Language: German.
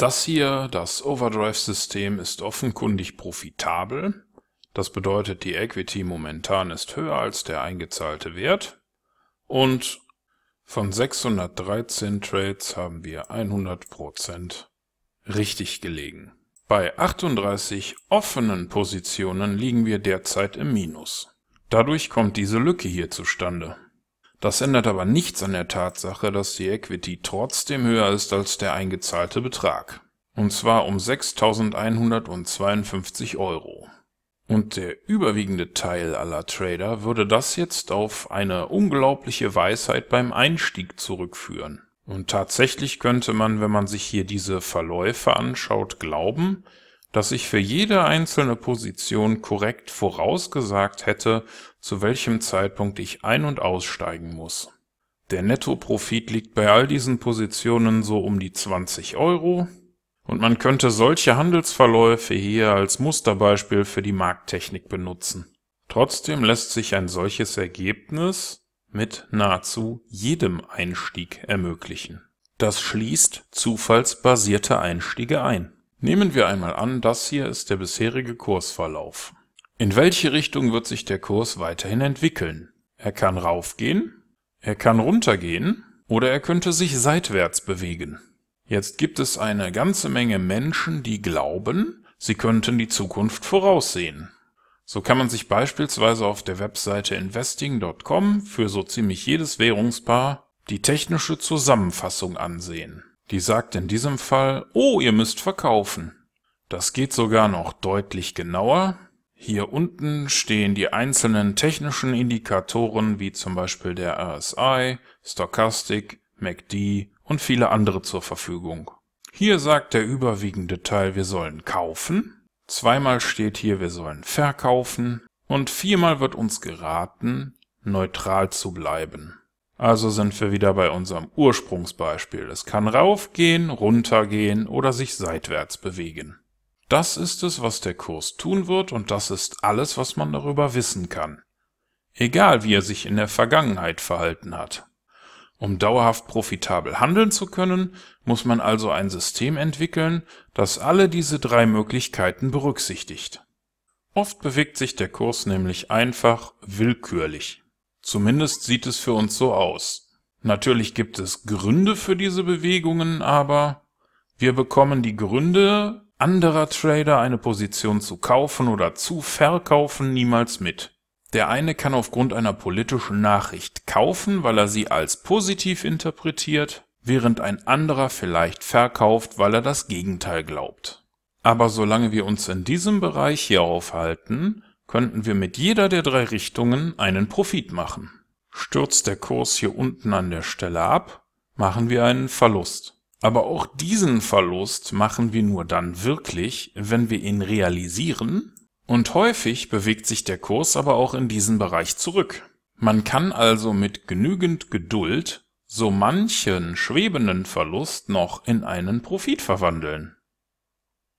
Das hier, das Overdrive-System, ist offenkundig profitabel. Das bedeutet, die Equity momentan ist höher als der eingezahlte Wert. Und von 613 Trades haben wir 100% richtig gelegen. Bei 38 offenen Positionen liegen wir derzeit im Minus. Dadurch kommt diese Lücke hier zustande. Das ändert aber nichts an der Tatsache, dass die Equity trotzdem höher ist als der eingezahlte Betrag. Und zwar um 6.152 Euro. Und der überwiegende Teil aller Trader würde das jetzt auf eine unglaubliche Weisheit beim Einstieg zurückführen. Und tatsächlich könnte man, wenn man sich hier diese Verläufe anschaut, glauben, dass ich für jede einzelne Position korrekt vorausgesagt hätte, zu welchem Zeitpunkt ich ein- und aussteigen muss. Der Nettoprofit liegt bei all diesen Positionen so um die 20 Euro und man könnte solche Handelsverläufe hier als Musterbeispiel für die Markttechnik benutzen. Trotzdem lässt sich ein solches Ergebnis mit nahezu jedem Einstieg ermöglichen. Das schließt zufallsbasierte Einstiege ein. Nehmen wir einmal an, das hier ist der bisherige Kursverlauf. In welche Richtung wird sich der Kurs weiterhin entwickeln? Er kann raufgehen, er kann runtergehen oder er könnte sich seitwärts bewegen. Jetzt gibt es eine ganze Menge Menschen, die glauben, sie könnten die Zukunft voraussehen. So kann man sich beispielsweise auf der Webseite investing.com für so ziemlich jedes Währungspaar die technische Zusammenfassung ansehen. Die sagt in diesem Fall, oh, ihr müsst verkaufen. Das geht sogar noch deutlich genauer. Hier unten stehen die einzelnen technischen Indikatoren wie zum Beispiel der RSI, Stochastic, MACD und viele andere zur Verfügung. Hier sagt der überwiegende Teil, wir sollen kaufen. Zweimal steht hier, wir sollen verkaufen. Und viermal wird uns geraten, neutral zu bleiben. Also sind wir wieder bei unserem Ursprungsbeispiel. Es kann raufgehen, runtergehen oder sich seitwärts bewegen. Das ist es, was der Kurs tun wird und das ist alles, was man darüber wissen kann. Egal wie er sich in der Vergangenheit verhalten hat. Um dauerhaft profitabel handeln zu können, muss man also ein System entwickeln, das alle diese drei Möglichkeiten berücksichtigt. Oft bewegt sich der Kurs nämlich einfach willkürlich. Zumindest sieht es für uns so aus. Natürlich gibt es Gründe für diese Bewegungen, aber wir bekommen die Gründe anderer Trader, eine Position zu kaufen oder zu verkaufen, niemals mit. Der eine kann aufgrund einer politischen Nachricht kaufen, weil er sie als positiv interpretiert, während ein anderer vielleicht verkauft, weil er das Gegenteil glaubt. Aber solange wir uns in diesem Bereich hier aufhalten, könnten wir mit jeder der drei Richtungen einen Profit machen. Stürzt der Kurs hier unten an der Stelle ab, machen wir einen Verlust. Aber auch diesen Verlust machen wir nur dann wirklich, wenn wir ihn realisieren, und häufig bewegt sich der Kurs aber auch in diesen Bereich zurück. Man kann also mit genügend Geduld so manchen schwebenden Verlust noch in einen Profit verwandeln.